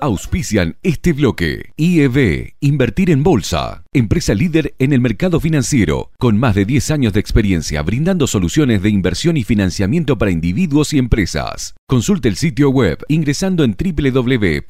Auspician este bloque. IEB, Invertir en Bolsa. Empresa líder en el mercado financiero, con más de 10 años de experiencia brindando soluciones de inversión y financiamiento para individuos y empresas. Consulte el sitio web ingresando en www.ieb.com.ar.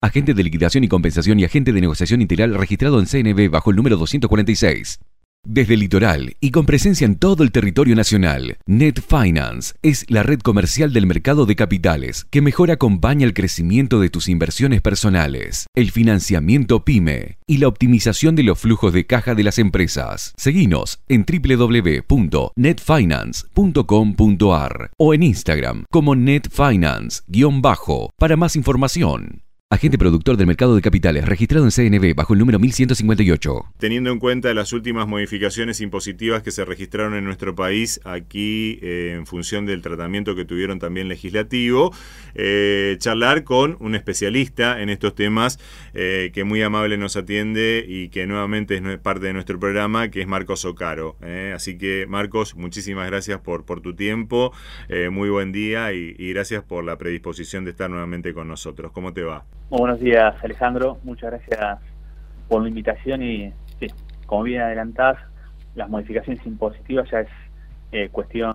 Agente de liquidación y compensación y agente de negociación integral registrado en CNB bajo el número 246. Desde el litoral y con presencia en todo el territorio nacional, Net Finance es la red comercial del mercado de capitales que mejor acompaña el crecimiento de tus inversiones personales, el financiamiento PYME y la optimización de los flujos de caja de las empresas. Seguinos en www.netfinance.com.ar o en Instagram como netfinance-bajo para más información. Agente productor del mercado de capitales registrado en CNB bajo el número 1158. Teniendo en cuenta las últimas modificaciones impositivas que se registraron en nuestro país aquí eh, en función del tratamiento que tuvieron también legislativo, eh, charlar con un especialista en estos temas eh, que muy amable nos atiende y que nuevamente es parte de nuestro programa, que es Marcos Ocaro. Así que Marcos, muchísimas gracias por, por tu tiempo, muy buen día y gracias por la predisposición de estar nuevamente con nosotros. ¿Cómo te va? Muy buenos días, Alejandro. Muchas gracias por la invitación y, sí, como bien adelantás, las modificaciones impositivas ya es eh, cuestión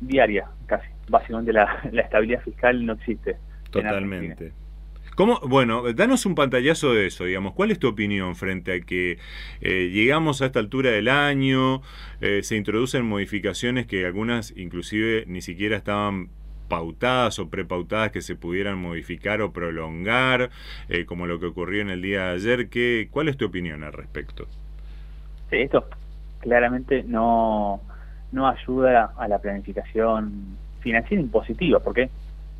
diaria, casi. Básicamente la, estabilidad fiscal no existe. Totalmente. ¿Cómo? Bueno, danos un pantallazo de eso, digamos. ¿Cuál es tu opinión frente a que eh, llegamos a esta altura del año, eh, se introducen modificaciones que algunas inclusive ni siquiera estaban pautadas o prepautadas que se pudieran modificar o prolongar, eh, como lo que ocurrió en el día de ayer? ¿Qué, ¿Cuál es tu opinión al respecto? Sí, esto claramente no, no ayuda a la planificación financiera impositiva, porque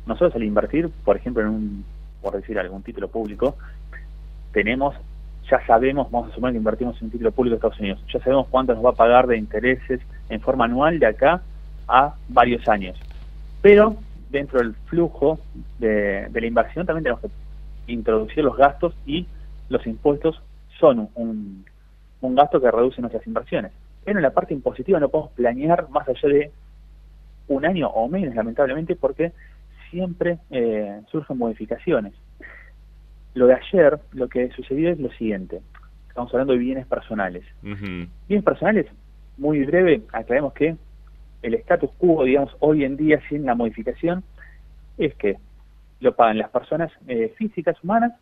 nosotros al invertir, por ejemplo, en un, por decir algún título público, tenemos, ya sabemos, vamos a suponer que invertimos en un título público de Estados Unidos, ya sabemos cuánto nos va a pagar de intereses en forma anual de acá a varios años. Pero dentro del flujo de, de la inversión también tenemos que introducir los gastos y los impuestos son un, un gasto que reduce nuestras inversiones. Pero en la parte impositiva no podemos planear más allá de un año o menos, lamentablemente, porque siempre eh, surgen modificaciones. Lo de ayer, lo que sucedió es lo siguiente. Estamos hablando de bienes personales. Bienes personales, muy breve, aclaremos que el status quo, digamos, hoy en día sin la modificación, es que lo pagan las personas eh, físicas, humanas,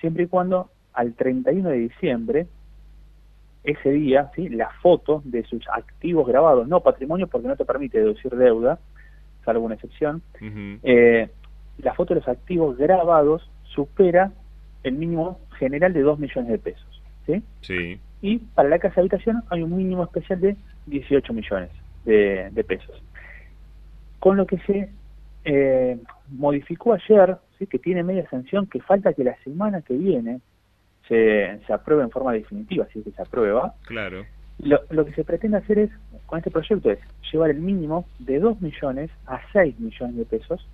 siempre y cuando al 31 de diciembre, ese día, ¿sí? la foto de sus activos grabados, no patrimonio porque no te permite deducir deuda, salvo una excepción, eh, la foto de los activos grabados supera el mínimo general de 2 millones de pesos. ¿sí? Sí. y para la casa habitación hay un mínimo especial de 18 millones de, de pesos. Con lo que se eh, modificó ayer, ¿sí? que tiene media sanción, que falta que la semana que viene se, se apruebe en forma definitiva, si es que se aprueba, Claro. lo, lo que se pretende hacer es, con este proyecto, es llevar el mínimo de 2 millones a 6 millones de pesos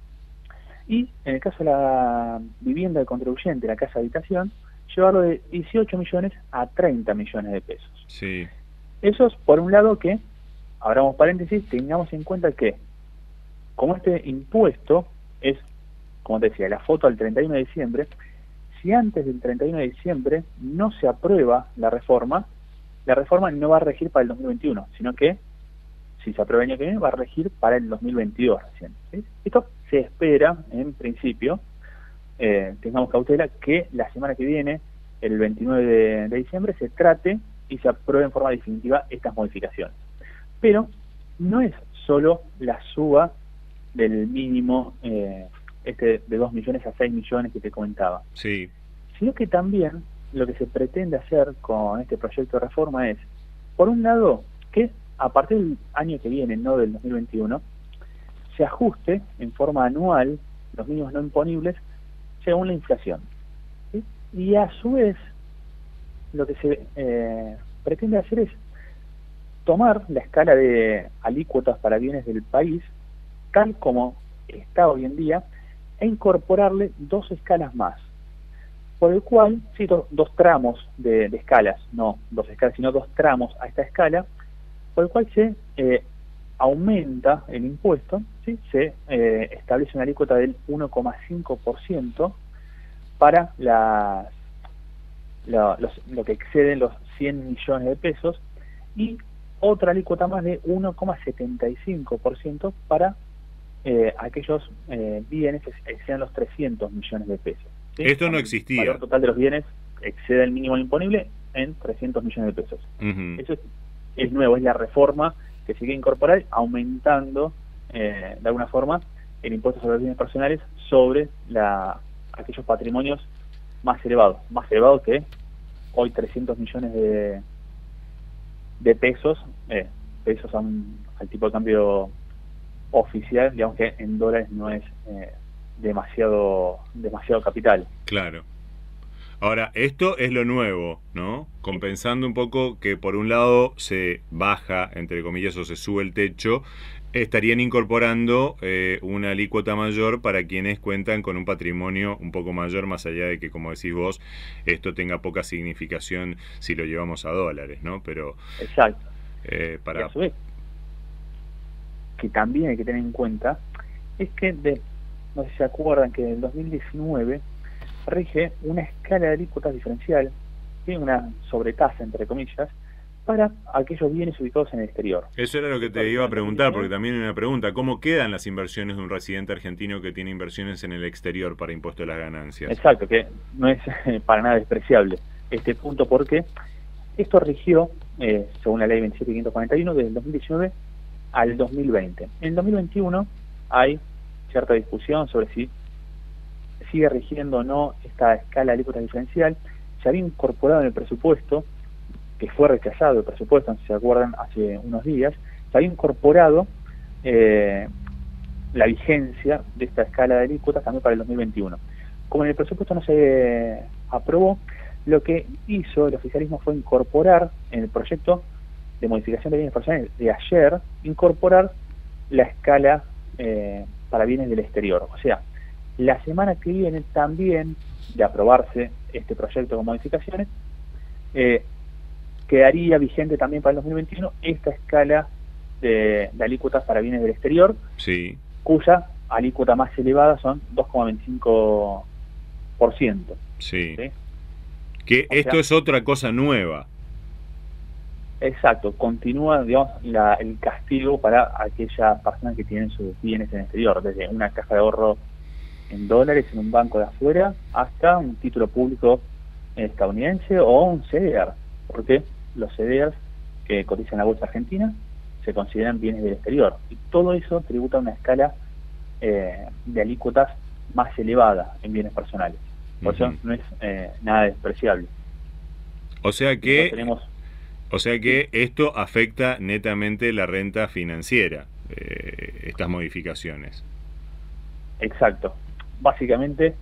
y en el caso de la vivienda del contribuyente, la casa habitación, llevarlo de 18 millones a 30 millones de pesos. Sí. Eso es por un lado que, abramos paréntesis, tengamos en cuenta que como este impuesto es, como te decía, la foto al 31 de diciembre, si antes del 31 de diciembre no se aprueba la reforma, la reforma no va a regir para el 2021, sino que si se aprueba el año que viene va a regir para el 2022 recién. Esto se espera, en principio, eh, tengamos cautela, que la semana que viene, el 29 de, de diciembre, se trate y se apruebe en forma definitiva estas modificaciones. Pero no es solo la suba del mínimo eh, este de 2 millones a 6 millones que te comentaba, Sí. sino que también lo que se pretende hacer con este proyecto de reforma es, por un lado, que a partir del año que viene, no del 2021, se ajuste en forma anual los mínimos no imponibles según la inflación. ¿sí? Y a su vez, lo que se eh, pretende hacer es tomar la escala de alícuotas para bienes del país, tal como está hoy en día e incorporarle dos escalas más. Por el cual, sí, dos tramos de, escalas, no dos escalas, sino dos tramos a esta escala, por el cual se eh, aumenta el impuesto, se eh, establece una alícuota del 1,5% para lo que exceden los 100 millones de pesos y otra alícuota más de 1,75% para eh, aquellos eh, bienes que exceden los 300 millones de pesos. Esto no existía. El valor total de los bienes excede el mínimo imponible en 300 millones de pesos. Eso es, nuevo, es la reforma que sigue incorporar, aumentando eh, de alguna forma el impuesto sobre los bienes personales sobre la, aquellos patrimonios más elevados, más elevados que hoy 300 millones de, de pesos, eh, pesos son al tipo de cambio oficial, digamos que en dólares no es eh, demasiado, demasiado capital. Claro. Ahora, esto es lo nuevo, ¿no? Compensando un poco que por un lado se baja, entre comillas, o se sube el techo, estarían incorporando eh, una alícuota mayor para quienes cuentan con un patrimonio un poco mayor, más allá de que, como decís vos, esto tenga poca significación si lo llevamos a dólares, ¿no? Pero... Exacto. Eh, para... que también hay que tener en cuenta es que, de, no sé si se acuerdan que en el 2019 rige una escala de alícuotas diferencial, tiene una sobretasa, entre comillas, para aquellos bienes ubicados en el exterior. Eso era lo que te iba a preguntar, porque también hay una pregunta, ¿cómo quedan las inversiones de un residente argentino que tiene inversiones en el exterior para impuesto de las ganancias? Exacto, que no es para nada despreciable este punto, porque esto rigió, eh, según la ley 27541, desde el 2019 al 2020. En el 2021 hay cierta discusión sobre si sigue rigiendo o no esta escala de alícuota diferencial, se había incorporado en el presupuesto, que fue rechazado el presupuesto, si se acuerdan, hace unos días, se había incorporado eh, la vigencia de esta escala de alícuotas también para el 2021. Como en el presupuesto no se aprobó, lo que hizo el oficialismo fue incorporar en el proyecto de modificación de bienes personales de ayer, incorporar la escala eh, para bienes del exterior. O sea, la semana que viene también, de aprobarse este proyecto con modificaciones, eh, quedaría vigente también para el 2021 esta escala de, alícuotas para bienes del exterior, sí. cuya alícuota más elevada son 2,25%. Sí. ¿sí? Que esto es otra cosa nueva. Exacto, continúa digamos, el castigo para aquellas personas que tienen sus bienes en el exterior, desde una caja de ahorro en dólares en un banco de afuera hasta un título público estadounidense o un CDR, porque los CDRs que cotizan la bolsa argentina se consideran bienes del exterior y todo eso tributa a una escala eh, de alícuotas más elevada en bienes personales. Por eso no es eh, nada despreciable. O sea que tenemos, o sea que esto afecta netamente la renta financiera, eh, estas modificaciones. Exacto básicamente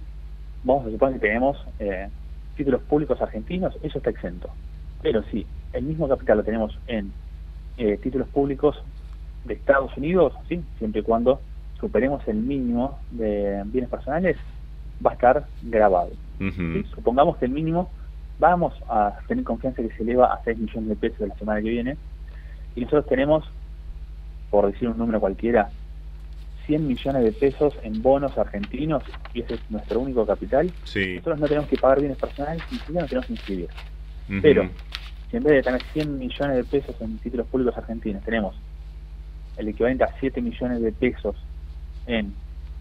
vamos a suponer que tenemos eh, títulos públicos argentinos, eso está exento. Pero si el mismo capital lo tenemos en eh, títulos públicos de Estados Unidos, ¿sí? siempre y cuando superemos el mínimo de bienes personales, va a estar grabado. Supongamos que el mínimo vamos a tener confianza que se eleva a 6 millones de pesos la semana que viene, y nosotros tenemos, por decir un número cualquiera, 100 millones de pesos en bonos argentinos y ese es nuestro único capital, nosotros no tenemos que pagar bienes personales ni siquiera nos tenemos que inscribir. Pero, si en vez de tener 100 millones de pesos en títulos públicos argentinos, tenemos el equivalente a 7 millones de pesos en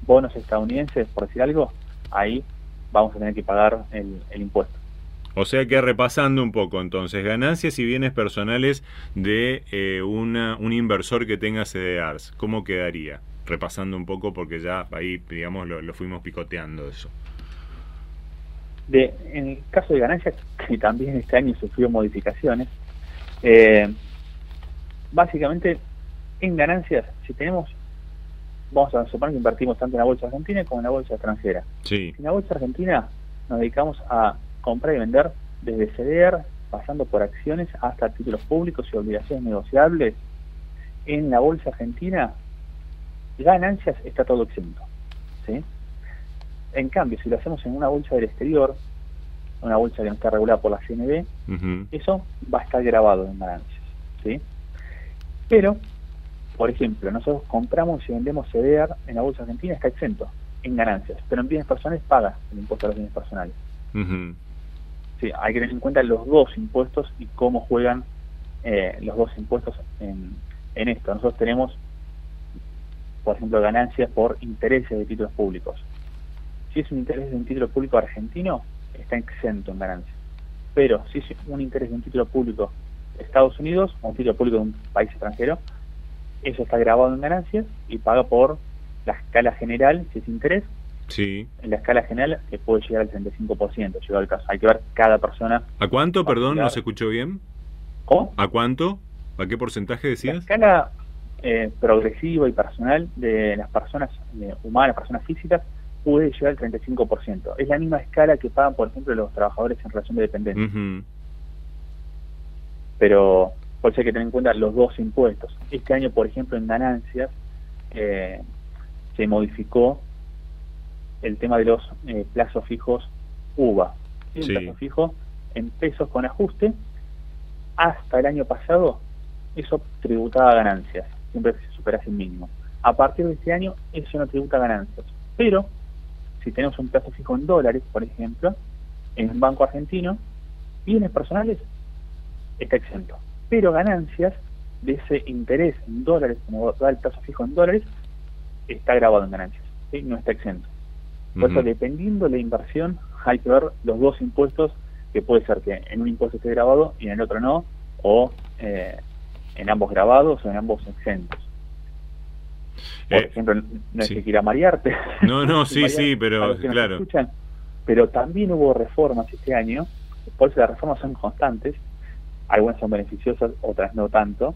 bonos estadounidenses, por decir algo, ahí vamos a tener que pagar el, impuesto. O sea que repasando un poco entonces, ganancias y bienes personales de eh, una, un inversor que tenga CDRs, ¿cómo quedaría? repasando un poco porque ya ahí, digamos, lo, fuimos picoteando eso. De, en el caso de ganancias, que también este año sufrió modificaciones, eh, básicamente en ganancias, si tenemos, vamos a suponer que invertimos tanto en la bolsa argentina como en la bolsa extranjera. Sí. En la bolsa argentina nos dedicamos a comprar y vender desde CDR, pasando por acciones hasta títulos públicos y obligaciones negociables. En la bolsa argentina ganancias está todo exento. ¿sí? En cambio, si lo hacemos en una bolsa del exterior, una bolsa que no está regulada por la CNB, eso va a estar grabado en ganancias. ¿sí? Pero, por ejemplo, nosotros compramos y vendemos CDR en la bolsa argentina, está exento en ganancias, pero en bienes personales paga el impuesto a los bienes personales. sí, hay que tener en cuenta los dos impuestos y cómo juegan eh, los dos impuestos en, en esto. Nosotros tenemos, por ejemplo, ganancias por intereses de títulos públicos. Si es un interés de un título público argentino, está exento en ganancias. Pero si es un interés de un título público de Estados Unidos o un título público de un país extranjero, eso está grabado en ganancias y paga por la escala general, si es interés. Sí. En la escala general que puede llegar al 35%, llegó al caso. Hay que ver cada persona. ¿A cuánto, perdón, no se escuchó bien? ¿Cómo? ¿A cuánto? ¿A qué porcentaje decías? La escala eh, progresiva y personal de las personas eh, humanas, personas físicas, puede llegar al 35%. Es la misma escala que pagan, por ejemplo, los trabajadores en relación de dependencia. Pero por eso hay que tener en cuenta los dos impuestos. Este año, por ejemplo, en ganancias eh, se modificó el tema de los eh, plazos fijos UVA. Un plazo fijo en pesos con ajuste. Hasta el año pasado, eso tributaba ganancias, siempre que se superase el mínimo. A partir de este año, eso no tributa ganancias. Pero si tenemos un plazo fijo en dólares, por ejemplo, en un banco argentino, bienes personales está exento. Pero ganancias de ese interés en dólares, como da el plazo fijo en dólares, está grabado en ganancias, no está exento. Por eso, dependiendo de la inversión, hay que ver los dos impuestos, que puede ser que en un impuesto esté grabado y en el otro no, o eh, en ambos grabados o en ambos exentos. Por eh, ejemplo, no es que quiera marearte. No, no, sí, sí, pero claro. pero también hubo reformas este año, por eso las reformas son constantes, algunas son beneficiosas, otras no tanto.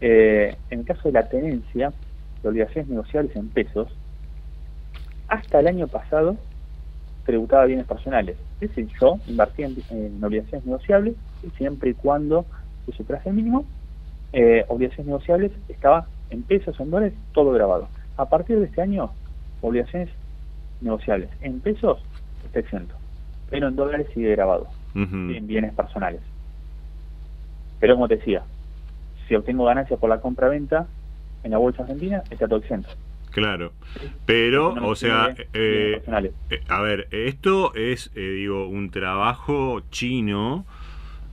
Eh, en el caso de la tenencia, de obligaciones negociables en pesos, hasta el año pasado tributaba bienes personales. Es decir, yo invertía en, obligaciones negociables y siempre y cuando se superase el mínimo, eh, obligaciones negociables estaba en pesos, en dólares, todo grabado. A partir de este año, obligaciones negociables en pesos está exento, pero en dólares sigue grabado, en bienes personales. Pero como te decía, si obtengo ganancias por la compra-venta en la bolsa argentina, está todo exento. Claro, pero, o sea, eh, eh, a ver, esto es, eh, digo, un trabajo chino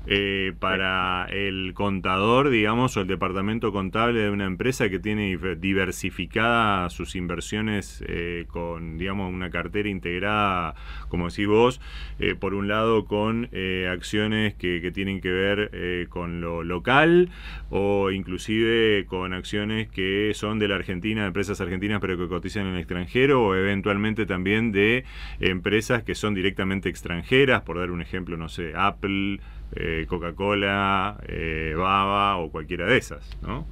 eh, para el contador, digamos, o el departamento contable de una empresa que tiene diversificada sus inversiones eh, con, digamos, una cartera integrada, como decís vos, eh, por un lado con acciones que, que, tienen que ver con lo local o inclusive con acciones que son de la Argentina, de empresas argentinas pero que cotizan en el extranjero o eventualmente también de empresas que son directamente extranjeras, por dar un ejemplo, no sé, Apple, eh, Coca-Cola, eh, Baba o cualquiera de esas, ¿no?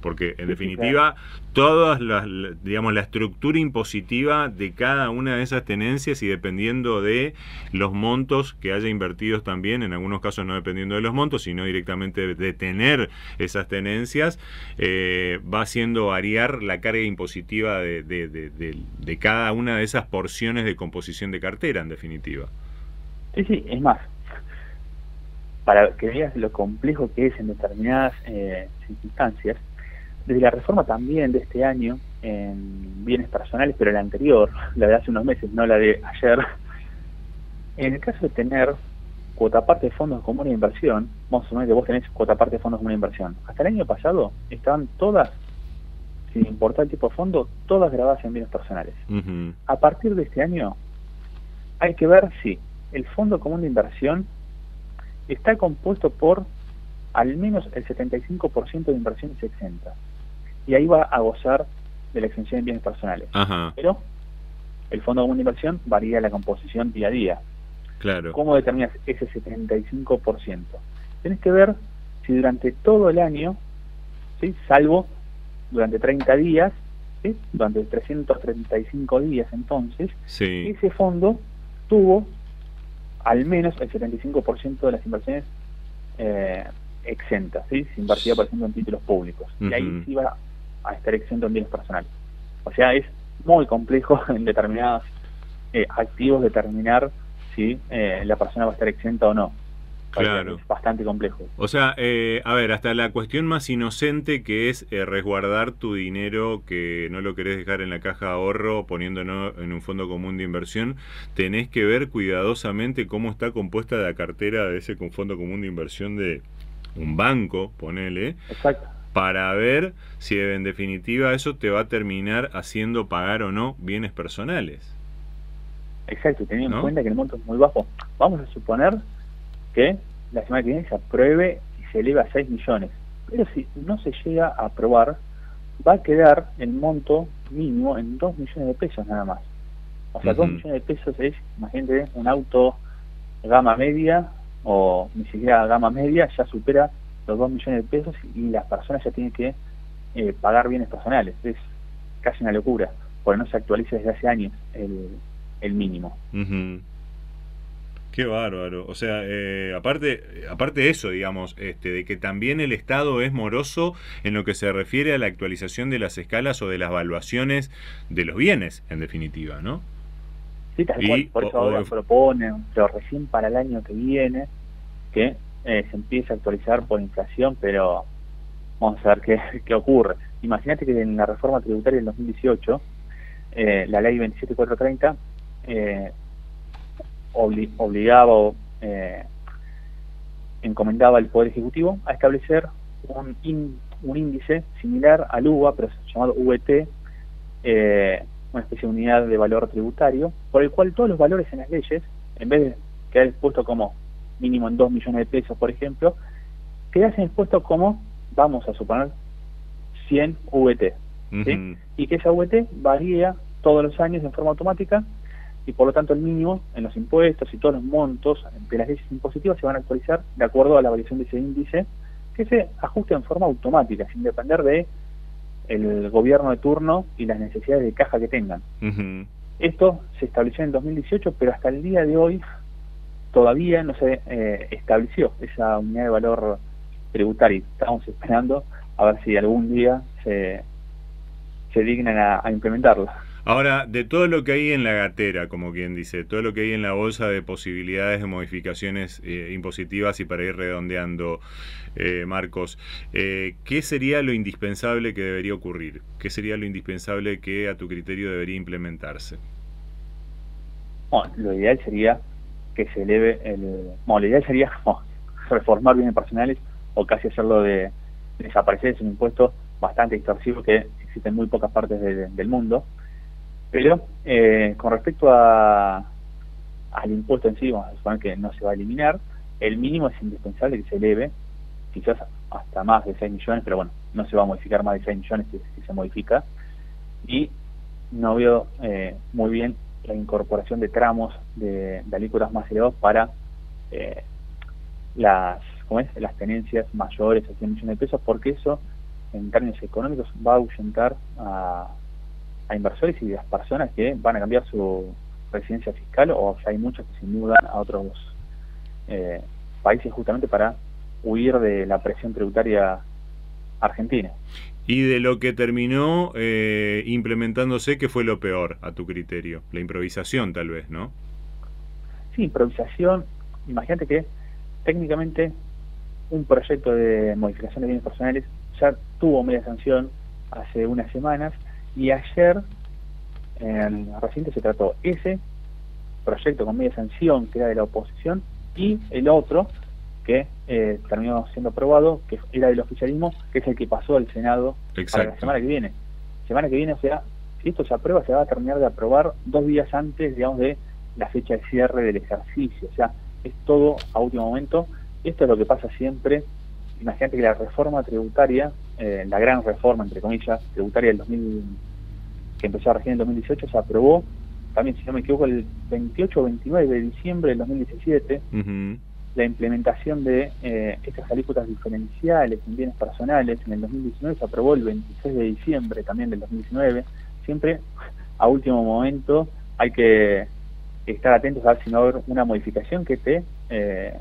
Porque en definitiva, todas las, digamos, la estructura impositiva de cada una de esas tenencias y dependiendo de los montos que haya invertidos también, en algunos casos no dependiendo de los montos, sino directamente de tener esas tenencias, eh, va haciendo variar la carga impositiva de, de cada una de esas porciones de composición de cartera, en definitiva. Sí, sí, es más, para que veas lo complejo que es en determinadas eh, circunstancias, desde la reforma también de este año en bienes personales, pero la anterior, la de hace unos meses, no la de ayer, en el caso de tener cuota parte de fondos como una inversión, vamos a suponer que vos tenés cuota parte de fondos como una inversión. Hasta el año pasado estaban todas, sin importar el tipo de fondo, todas grabadas en bienes personales. A partir de este año, hay que ver si el fondo común de inversión está compuesto por al menos el 75% de inversiones exentas. Y ahí va a gozar de la exención de bienes personales. Pero el Fondo Común de Inversión varía la composición día a día. Claro. ¿Cómo determinas ese 75%? Tienes que ver si durante todo el año, ¿sí? salvo durante 30 días, ¿sí? durante 335 días entonces, ese fondo tuvo al menos el 75% de las inversiones eh, exentas, ¿sí? se invertía, por ejemplo, en títulos públicos. Y ahí sí iba a estar exento en bienes personales. O sea, es muy complejo en determinados eh, activos determinar si eh, la persona va a estar exenta o no. Claro. Es bastante complejo. O sea, eh, a ver, hasta la cuestión más inocente que es eh, resguardar tu dinero que no lo querés dejar en la caja de ahorro poniéndolo en un fondo común de inversión, tenés que ver cuidadosamente cómo está compuesta la cartera de ese fondo común de inversión de un banco, ponele. Exacto. Para ver si en definitiva eso te va a terminar haciendo pagar o no bienes personales. Exacto, teniendo ¿No? en cuenta que el monto es muy bajo. Vamos a suponer que la semana que viene se apruebe y se eleva a 6 millones. Pero si no se llega a aprobar, va a quedar el monto mínimo en 2 millones de pesos nada más. O sea, 2 Ujú. millones de pesos es, imagínate, un auto gama media o ni siquiera gama media ya supera los 2 millones de pesos y las personas ya tienen que eh, pagar bienes personales. Es casi una locura, porque no se actualiza desde hace años el, el mínimo. Qué bárbaro. O sea, eh, aparte, aparte de eso, digamos, este, de que también el Estado es moroso en lo que se refiere a la actualización de las escalas o de las valuaciones de los bienes, en definitiva, ¿no? Sí, tal Y- cual. Por eso o- ahora o- proponen, pero recién para el año que viene, que eh, se empiece a actualizar por inflación, pero vamos a ver qué, qué ocurre. Imagínate que en la reforma tributaria del 2018, eh, la ley 27430 eh, obli- obligaba o eh, encomendaba al Poder Ejecutivo a establecer un, in- un índice similar al UVA, pero llamado VT, eh, una especie de unidad de valor tributario, por el cual todos los valores en las leyes, en vez de quedar expuesto como mínimo en 2 millones de pesos, por ejemplo, quedasen expuestos como, vamos a suponer, 100 VT. Y que esa VT varía todos los años en forma automática y por lo tanto el mínimo en los impuestos y todos los montos de las leyes impositivas se van a actualizar de acuerdo a la variación de ese índice que se ajusta en forma automática, sin depender de el gobierno de turno y las necesidades de caja que tengan. Esto se estableció en 2018, pero hasta el día de hoy todavía no se eh, estableció esa unidad de valor tributario. Estamos esperando a ver si algún día se, se dignan a, a implementarla. Ahora, de todo lo que hay en la gatera, como quien dice, todo lo que hay en la bolsa de posibilidades de modificaciones eh, impositivas y para ir redondeando, eh, Marcos, eh, ¿qué sería lo indispensable que debería ocurrir? ¿Qué sería lo indispensable que a tu criterio debería implementarse? Bueno, lo ideal sería que se eleve el... Bueno, lo ideal sería reformar bienes personales o casi hacerlo de desaparecer. Es un impuesto bastante extorsivo que existe en muy pocas partes de- del mundo. Pero eh, con respecto a, al impuesto en sí, vamos a suponer que no se va a eliminar, el mínimo es indispensable que se eleve, quizás hasta más de 6 millones, pero bueno, no se va a modificar más de 6 millones si, se modifica. Y no veo eh, muy bien la incorporación de tramos de, de alícuotas más elevados para eh, las ¿cómo es? las tenencias mayores a 100 millones de pesos, porque eso en términos económicos va a ahuyentar a, a inversores y a las personas que van a cambiar su residencia fiscal o ya hay muchos que se mudan a otros eh, países justamente para huir de la presión tributaria argentina. Y de lo que terminó eh, implementándose, ¿qué fue lo peor a tu criterio? La improvisación, tal vez, ¿no? Sí, improvisación. Imagínate que técnicamente un proyecto de modificación de bienes personales ya tuvo media sanción hace unas semanas y ayer en reciente se trató ese proyecto con media sanción que era de la oposición y el otro que eh, terminó siendo aprobado que era del oficialismo que es el que pasó al Senado para la semana que viene. Semana que viene o sea si esto se aprueba se va a terminar de aprobar dos días antes digamos de la fecha de cierre del ejercicio. O sea es todo a último momento. Esto es lo que pasa siempre. Imagínate que la reforma tributaria eh, la gran reforma entre comillas tributaria del 2000 que empezó a regir en el 2018 se aprobó también si no me equivoco el 28 o 29 de diciembre del 2017 Ujú. la implementación de eh, estas alícuotas diferenciales en bienes personales en el 2019 se aprobó el 26 de diciembre también del 2019 siempre a último momento hay que estar atentos a ver si no va a haber una modificación que te eh,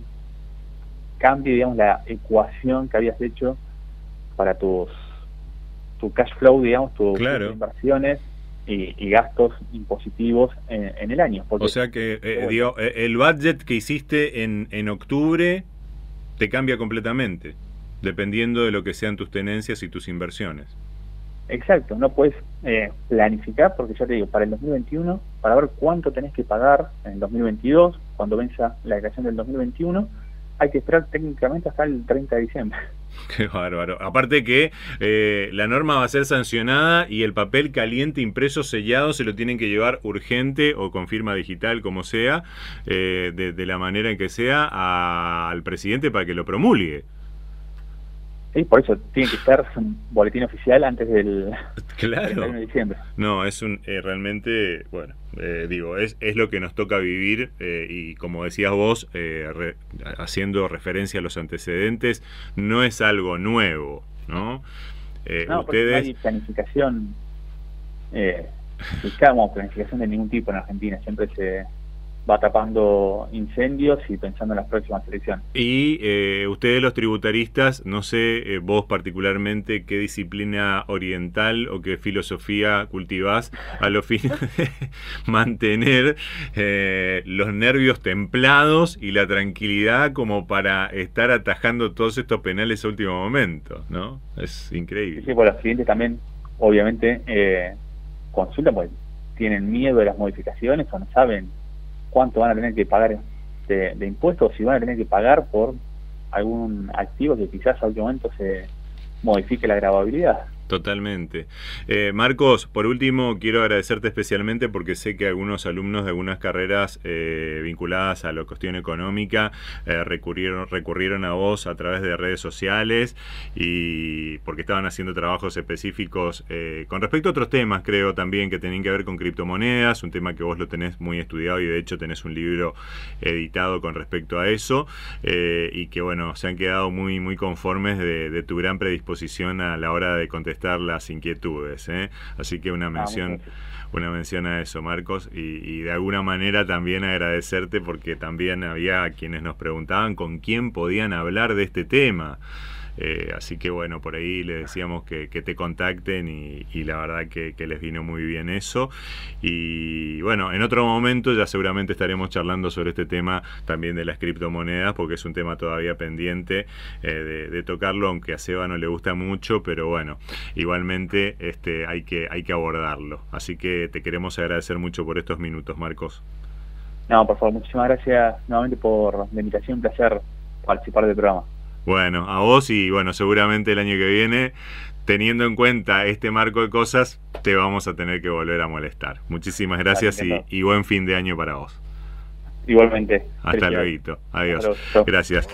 cambie digamos la ecuación que habías hecho para tus tu cash flow digamos Claro. tus inversiones y, gastos impositivos en, el año. o sea que eh, eh, el budget que hiciste en, en octubre te cambia completamente, dependiendo de lo que sean tus tenencias y tus inversiones. Exacto, no puedes eh, planificar porque ya te digo, para el 2021, para ver cuánto tenés que pagar en el 2022, cuando venza la declaración del 2021, hay que esperar técnicamente hasta el 30 de diciembre. Qué bárbaro. Aparte que eh, la norma va a ser sancionada y el papel caliente impreso sellado se lo tienen que llevar urgente o con firma digital, como sea, eh, de, la manera en que sea, al presidente para que lo promulgue. Sí, por eso tiene que estar un boletín oficial antes del, claro. de diciembre. No, es un eh, realmente, bueno, eh, digo, es, es lo que nos toca vivir eh, y como decías vos, haciendo referencia a los antecedentes, no es algo nuevo, ¿no? no, ustedes... no hay planificación, eh, buscamos planificación de ningún tipo en Argentina, siempre se va tapando incendios y pensando en las próximas elecciones. Y eh, ustedes los tributaristas, no sé eh, vos particularmente qué disciplina oriental o qué filosofía cultivás a los fines de mantener eh, los nervios templados y la tranquilidad como para estar atajando todos estos penales a último momento, ¿no? Es increíble. Sí, pues los clientes también, obviamente, consultan porque tienen miedo de las modificaciones o no saben cuánto van a tener que pagar de, impuestos, si van a tener que pagar por algún activo que quizás a momento se modifique la grababilidad. Totalmente. Eh, Marcos, por último, quiero agradecerte especialmente porque sé que algunos alumnos de algunas carreras eh, vinculadas a la cuestión económica eh, recurrieron, recurrieron a vos a través de redes sociales y porque estaban haciendo trabajos específicos con respecto a otros temas, creo también que tenían que ver con criptomonedas, un tema que vos lo tenés muy estudiado y de hecho tenés un libro editado con respecto a eso y que bueno, se han quedado muy, muy conformes de tu gran predisposición a la hora de contestar las inquietudes. ¿eh? Así que una ah, mención, una mención a eso, Marcos, y, de alguna manera también agradecerte porque también había quienes nos preguntaban con quién podían hablar de este tema. Eh, así que bueno, por ahí le decíamos que, te contacten y, la verdad que, les vino muy bien eso. Y bueno, en otro momento ya seguramente estaremos charlando sobre este tema también de las criptomonedas, porque es un tema todavía pendiente eh, de, tocarlo, aunque a Seba no le gusta mucho, pero bueno, igualmente este, hay, que, hay que abordarlo. Así que te queremos agradecer mucho por estos minutos, Marcos. No, por favor, muchísimas gracias nuevamente por la invitación, un placer participar del programa. Bueno, a vos y bueno, seguramente el año que viene, teniendo en cuenta este marco de cosas, te vamos a tener que volver a molestar. Muchísimas gracias y, buen fin de año para vos. Igualmente. Hasta luego. Adiós. Gracias.